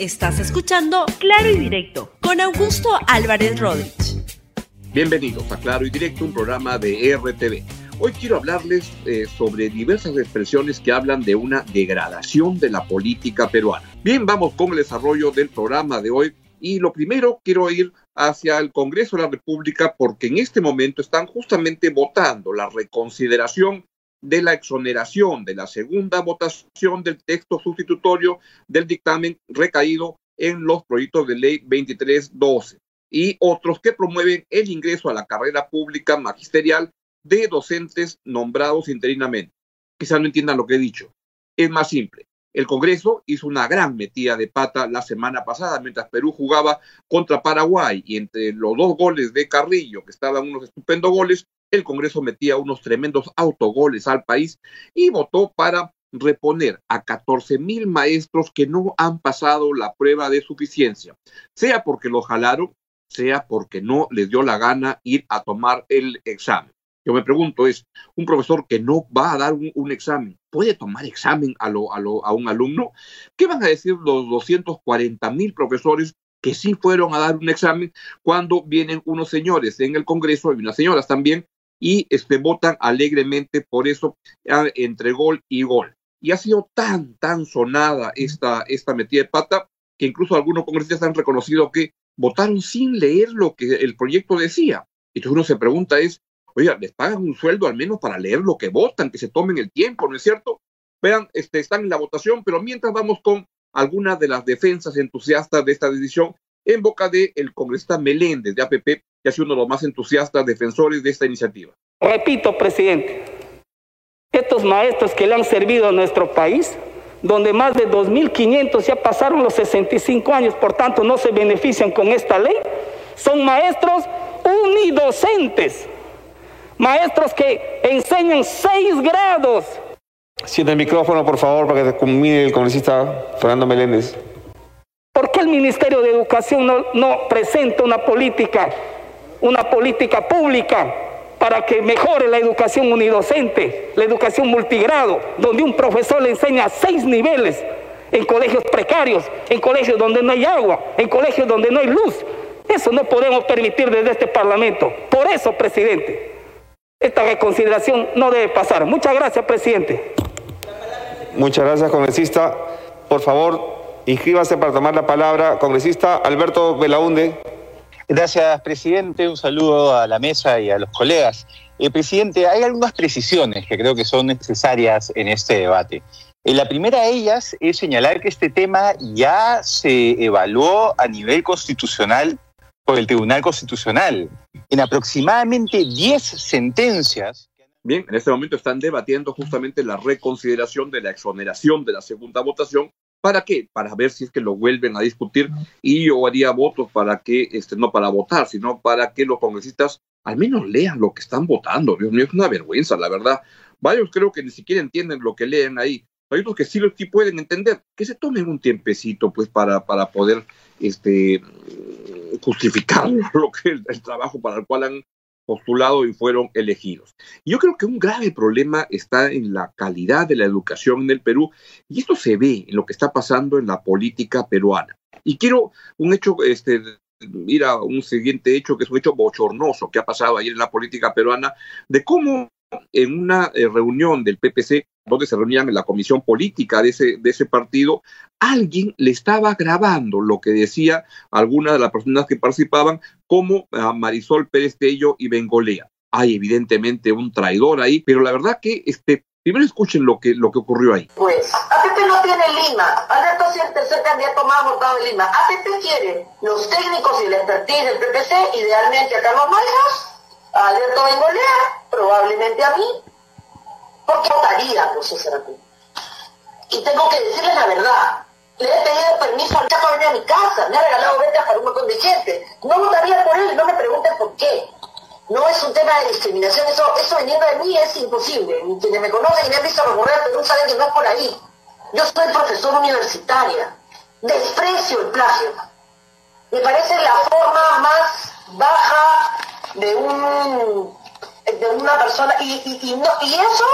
Estás escuchando Claro y Directo con Augusto Álvarez Rodríguez. Bienvenidos a Claro y Directo, un programa de RTV. Hoy quiero hablarles eh, sobre diversas expresiones que hablan de una degradación de la política peruana. Bien, vamos con el desarrollo del programa de hoy. Y lo primero, quiero ir hacia el Congreso de la República porque en este momento están justamente votando la reconsideración de la exoneración de la segunda votación del texto sustitutorio del dictamen recaído en los proyectos de ley 2312 y otros que promueven el ingreso a la carrera pública magisterial de docentes nombrados interinamente. Quizás no entiendan lo que he dicho. Es más simple. El Congreso hizo una gran metida de pata la semana pasada mientras Perú jugaba contra Paraguay y entre los dos goles de Carrillo, que estaban unos estupendos goles, el Congreso metía unos tremendos autogoles al país y votó para reponer a 14 mil maestros que no han pasado la prueba de suficiencia, sea porque lo jalaron, sea porque no les dio la gana ir a tomar el examen. Yo me pregunto, es un profesor que no va a dar un, examen, ¿puede tomar examen a, lo, a, lo, a un alumno? ¿Qué van a decir los 240 mil profesores que sí fueron a dar un examen cuando vienen unos señores en el Congreso y unas señoras también y este, votan alegremente por eso entre gol y gol. Y ha sido tan, tan sonada esta, esta metida de pata que incluso algunos congresistas han reconocido que votaron sin leer lo que el proyecto decía. Entonces uno se pregunta es, oiga, les pagan un sueldo al menos para leer lo que votan, que se tomen el tiempo, ¿no es cierto? Vean, este, están en la votación, pero mientras vamos con algunas de las defensas entusiastas de esta decisión en boca del el congresista Meléndez de APP, que ha sido uno de los más entusiastas defensores de esta iniciativa. Repito, presidente, estos maestros que le han servido a nuestro país, donde más de 2.500 ya pasaron los 65 años, por tanto no se benefician con esta ley, son maestros unidocentes, maestros que enseñan seis grados. Siente el micrófono, por favor, para que culmine el congresista Fernando Meléndez. ¿Por qué el Ministerio de Educación no, no presenta una política, una política pública para que mejore la educación unidocente, la educación multigrado, donde un profesor le enseña seis niveles en colegios precarios, en colegios donde no hay agua, en colegios donde no hay luz. Eso no podemos permitir desde este Parlamento. Por eso, presidente, esta reconsideración no debe pasar. Muchas gracias, presidente. Muchas gracias, congresista. Por favor, Inscríbase para tomar la palabra. Congresista Alberto Belaunde. Gracias, presidente. Un saludo a la mesa y a los colegas. Eh, presidente, hay algunas precisiones que creo que son necesarias en este debate. Eh, la primera de ellas es señalar que este tema ya se evaluó a nivel constitucional por el Tribunal Constitucional. En aproximadamente 10 sentencias. Bien, en este momento están debatiendo justamente la reconsideración de la exoneración de la segunda votación ¿Para qué? Para ver si es que lo vuelven a discutir y yo haría votos para que, este, no para votar, sino para que los congresistas al menos lean lo que están votando. Dios mío, es una vergüenza, la verdad. Varios creo que ni siquiera entienden lo que leen ahí. Hay otros que sí, sí pueden entender. Que se tomen un tiempecito, pues, para, para poder este, justificar lo que el, el trabajo para el cual han postulado y fueron elegidos. yo creo que un grave problema está en la calidad de la educación en el Perú y esto se ve en lo que está pasando en la política peruana. Y quiero un hecho, este, ir a un siguiente hecho que es un hecho bochornoso que ha pasado ayer en la política peruana, de cómo en una eh, reunión del PPC, donde se reunían en la comisión política de ese, de ese partido, alguien le estaba grabando lo que decía alguna de las personas que participaban, como a Marisol Pérez Tello y Bengolea. Hay evidentemente un traidor ahí, pero la verdad que este, primero escuchen lo que, lo que ocurrió ahí. Pues, APP no tiene Lima. Alberto es el tercer candidato más votado de Lima. APP quiere los técnicos y el expertise del PPC, idealmente a Carlos Maizas, a Alberto Bengolea, probablemente a mí, porque votaría por César Y tengo que decirles la verdad. Le he pedido permiso al Chaco a venir a mi casa, me ha regalado ventas para un montón de gente. No votaría por él, no me pregunten por qué. No es un tema de discriminación, eso, eso viniendo de mí es imposible. Quienes me conocen y me han visto recorrer Perú saben que no es por ahí. Yo soy profesor universitaria. Desprecio el plagio. Me parece la forma más baja de un de una persona y, y, no, y eso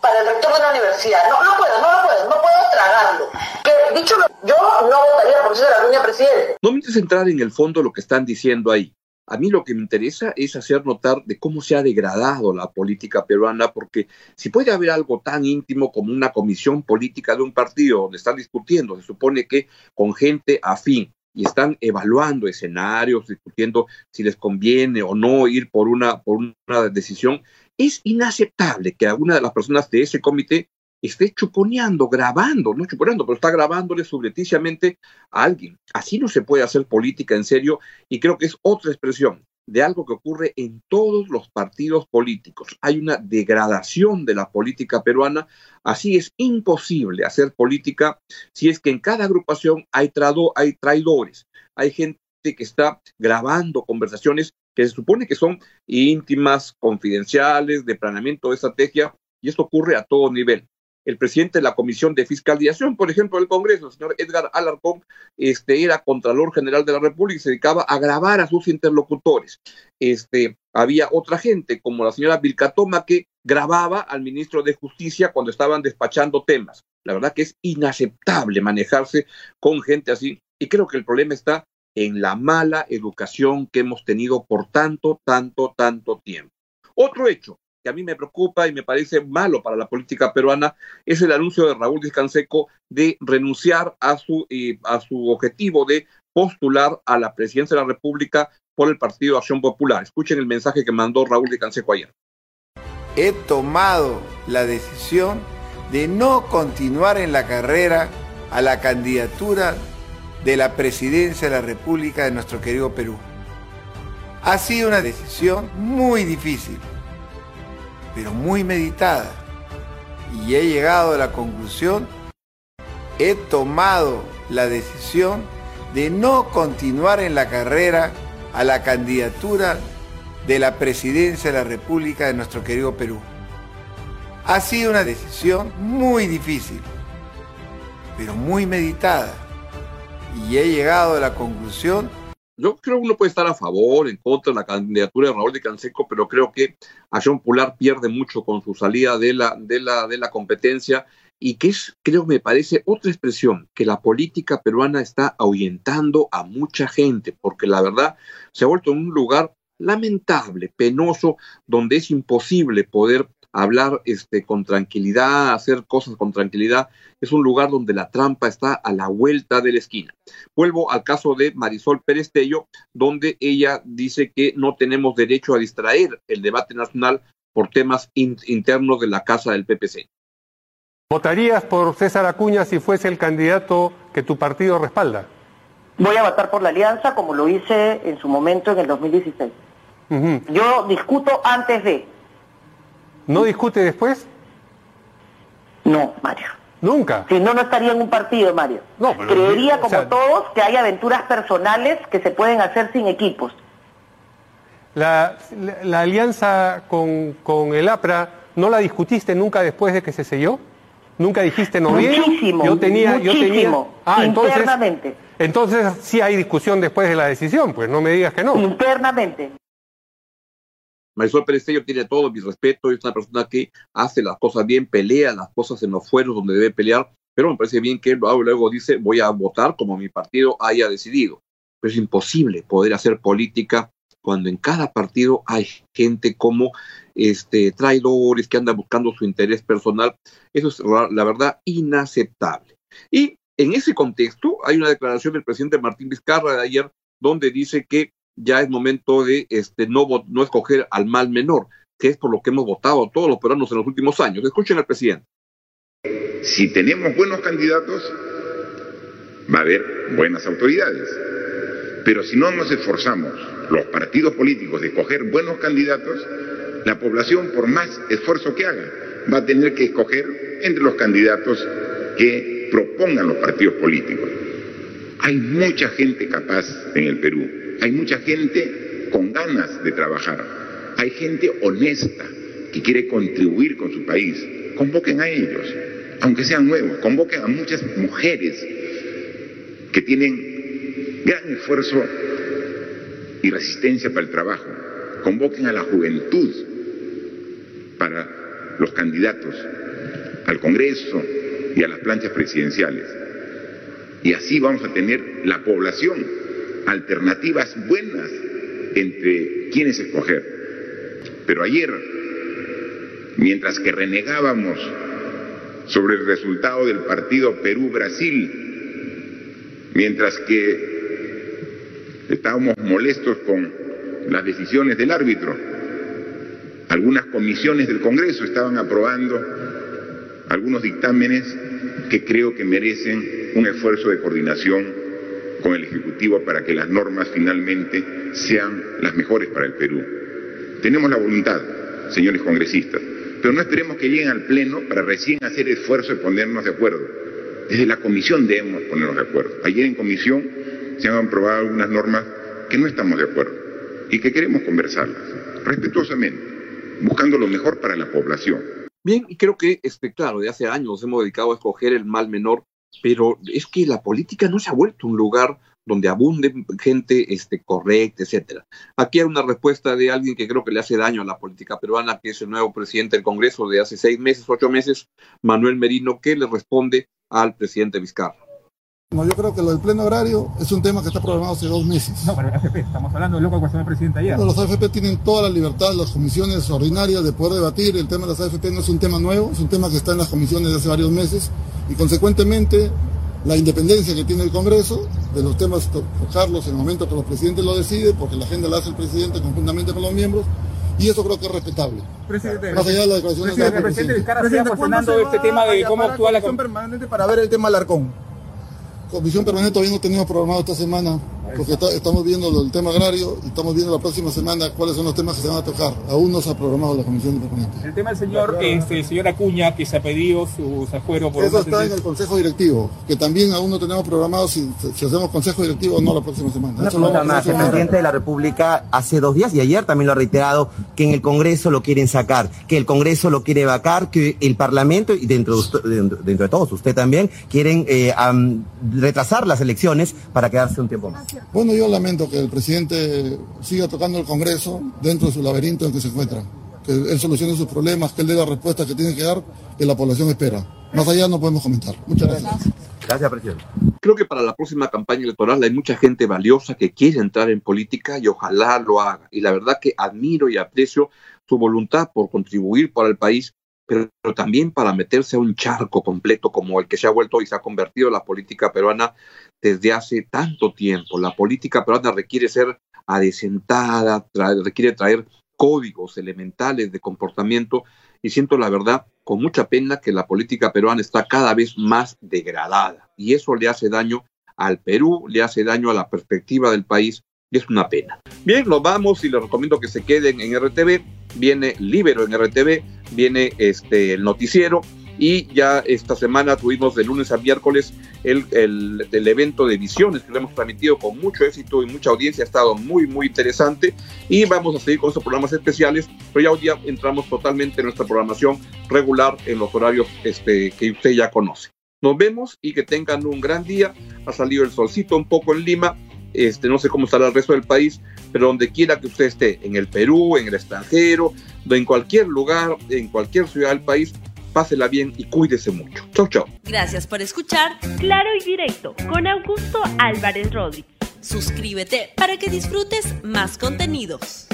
para el rector de la universidad. No, no puedo, no lo puedo, no puedo tragarlo. Que, dicho lo Yo no votaría por César Acuña presidente. No me interesa entrar en el fondo lo que están diciendo ahí. A mí lo que me interesa es hacer notar de cómo se ha degradado la política peruana, porque si puede haber algo tan íntimo como una comisión política de un partido donde están discutiendo, se supone que con gente afín, y están evaluando escenarios, discutiendo si les conviene o no ir por una, por una decisión, es inaceptable que alguna de las personas de ese comité esté chuponeando, grabando, no chuponeando, pero está grabándole subrepticiamente a alguien. Así no se puede hacer política en serio y creo que es otra expresión de algo que ocurre en todos los partidos políticos. Hay una degradación de la política peruana, así es imposible hacer política si es que en cada agrupación hay, trado, hay traidores, hay gente que está grabando conversaciones que se supone que son íntimas, confidenciales, de planeamiento de estrategia, y esto ocurre a todo nivel el presidente de la Comisión de Fiscalización, por ejemplo, del Congreso, el señor Edgar Alarcón, este, era Contralor General de la República y se dedicaba a grabar a sus interlocutores. Este, había otra gente, como la señora Vilcatoma, que grababa al ministro de Justicia cuando estaban despachando temas. La verdad que es inaceptable manejarse con gente así y creo que el problema está en la mala educación que hemos tenido por tanto, tanto, tanto tiempo. Otro hecho, que a mí me preocupa y me parece malo para la política peruana es el anuncio de Raúl Discanseco de renunciar a su, eh, a su objetivo de postular a la presidencia de la República por el Partido Acción Popular. Escuchen el mensaje que mandó Raúl Discanseco ayer. He tomado la decisión de no continuar en la carrera a la candidatura de la presidencia de la República de nuestro querido Perú. Ha sido una decisión muy difícil pero muy meditada. Y he llegado a la conclusión, he tomado la decisión de no continuar en la carrera a la candidatura de la presidencia de la República de nuestro querido Perú. Ha sido una decisión muy difícil, pero muy meditada. Y he llegado a la conclusión yo creo que uno puede estar a favor, en contra de la candidatura de Raúl de Canseco, pero creo que Acción Popular pierde mucho con su salida de la, de la, de la competencia y que es, creo, me parece otra expresión, que la política peruana está ahuyentando a mucha gente, porque la verdad se ha vuelto un lugar lamentable, penoso, donde es imposible poder hablar este, con tranquilidad, hacer cosas con tranquilidad. Es un lugar donde la trampa está a la vuelta de la esquina. Vuelvo al caso de Marisol Pérez Tello, donde ella dice que no tenemos derecho a distraer el debate nacional por temas internos de la casa del PPC. ¿Votarías por César Acuña si fuese el candidato que tu partido respalda? Voy a votar por la alianza como lo hice en su momento en el 2016. Yo discuto antes de, ¿No discute después? No, Mario. Nunca. Si no, no estaría en un partido, Mario. No, Creería, como todos, que hay aventuras personales que se pueden hacer sin equipos. La, alianza con, con, el APRA, ¿no la discutiste nunca después de que se selló? ¿Nunca dijiste no Muchísimo, yo tenía, muchísimo, yo tenía... Ah, internamente. Entonces, entonces sí hay discusión después de la decisión, pues no me digas que no. Internamente. Marisol Perestello tiene todo mi respeto, es una persona que hace las cosas bien, pelea las cosas en los fueros donde debe pelear, pero me parece bien que luego, luego dice voy a votar como mi partido haya decidido. Pero es imposible poder hacer política cuando en cada partido hay gente como este, traidores que andan buscando su interés personal. Eso es la verdad inaceptable. Y en ese contexto hay una declaración del presidente Martín Vizcarra de ayer donde dice que ya es momento de este, no, no escoger al mal menor, que es por lo que hemos votado todos los peruanos en los últimos años. Escuchen al presidente. Si tenemos buenos candidatos, va a haber buenas autoridades. Pero si no nos esforzamos, los partidos políticos, de escoger buenos candidatos, la población, por más esfuerzo que haga, va a tener que escoger entre los candidatos que propongan los partidos políticos. Hay mucha gente capaz en el Perú, hay mucha gente con ganas de trabajar. Hay gente honesta que quiere contribuir con su país. Convoquen a ellos, aunque sean nuevos. Convoquen a muchas mujeres que tienen gran esfuerzo y resistencia para el trabajo. Convoquen a la juventud para los candidatos al Congreso y a las planchas presidenciales. Y así vamos a tener la población alternativas buenas entre quienes escoger. Pero ayer, mientras que renegábamos sobre el resultado del partido Perú-Brasil, mientras que estábamos molestos con las decisiones del árbitro, algunas comisiones del Congreso estaban aprobando algunos dictámenes que creo que merecen un esfuerzo de coordinación con el Ejecutivo para que las normas finalmente sean las mejores para el Perú. Tenemos la voluntad, señores congresistas, pero no esperemos que lleguen al Pleno para recién hacer esfuerzo de ponernos de acuerdo. Desde la Comisión debemos ponernos de acuerdo. Ayer en Comisión se han aprobado algunas normas que no estamos de acuerdo y que queremos conversarlas respetuosamente, buscando lo mejor para la población. Bien, y creo que, este, claro, de hace años nos hemos dedicado a escoger el mal menor, pero es que la política no se ha vuelto un lugar donde abunde gente este, correcta, etcétera. Aquí hay una respuesta de alguien que creo que le hace daño a la política peruana, que es el nuevo presidente del Congreso de hace seis meses, ocho meses, Manuel Merino, que le responde al presidente Vizcarra. No, yo creo que lo del pleno agrario es un tema que está programado hace dos meses. No, pero el AFP, estamos hablando de lo que cuestionó el presidente ayer. los AFP tienen toda la libertad, las comisiones ordinarias de poder debatir. El tema de las AFP no es un tema nuevo, es un tema que está en las comisiones de hace varios meses y consecuentemente la independencia que tiene el Congreso de los temas tocarlos en el momento que los presidentes lo deciden, porque la agenda la hace el presidente conjuntamente con los miembros, y eso creo que es respetable. Presidente, Más allá de la declaración presidente, de presidente, presidente, presidente, presidente, este tema de cómo actúa la comisión permanente para ver el tema del arcón. Comisión permanente todavía no tenemos programado esta semana, porque estamos viendo el tema agrario y estamos viendo la próxima semana cuáles son los temas que se van a tocar. Aún no se ha programado la comisión permanente. El tema del señor, este, señor Acuña, que se ha pedido su afuero por... Eso está en el Consejo Directivo, que también aún no tenemos programado si, hacemos Consejo Directivo o no la próxima semana. Una pregunta más, el presidente de la República hace dos días y ayer también lo ha reiterado, que en el Congreso lo quieren sacar, que el Congreso lo quiere vacar, que el Parlamento y dentro de, dentro de todos, usted también, quieren eh, retrasar las elecciones para quedarse un tiempo más. Bueno, yo lamento que el presidente siga tocando el Congreso dentro de su laberinto en que se encuentra. Que él solucione sus problemas, que él dé la respuesta que tiene que dar, que la población espera. Más allá no podemos comentar. Muchas gracias. Gracias, presidente. Creo que para la próxima campaña electoral hay mucha gente valiosa que quiere entrar en política y ojalá lo haga. Y la verdad que admiro y aprecio su voluntad por contribuir para el país pero, también para meterse a un charco completo como el que se ha vuelto y se ha convertido la política peruana desde hace tanto tiempo. La política peruana requiere ser adecentada, requiere traer códigos elementales de comportamiento y siento la verdad con mucha pena que la política peruana está cada vez más degradada y eso le hace daño al Perú, le hace daño a la perspectiva del país y es una pena. Bien, nos vamos y les recomiendo que se queden en RTV. Viene Libero en RTV, viene este, el noticiero y ya esta semana tuvimos de lunes a miércoles el, el, evento de visiones que lo hemos transmitido con mucho éxito y mucha audiencia, ha estado muy, muy interesante y vamos a seguir con estos programas especiales, pero ya hoy día entramos totalmente en nuestra programación regular en los horarios este, que usted ya conoce. Nos vemos y que tengan un gran día. Ha salido el solcito un poco en Lima este, no sé cómo estará el resto del país, pero donde quiera que usted esté, en el Perú, en el extranjero, en cualquier lugar, en cualquier ciudad del país, pásela bien y cuídese mucho. Chau, chau. Gracias por escuchar Claro y Directo con Augusto Álvarez Rodríguez. Suscríbete para que disfrutes más contenidos.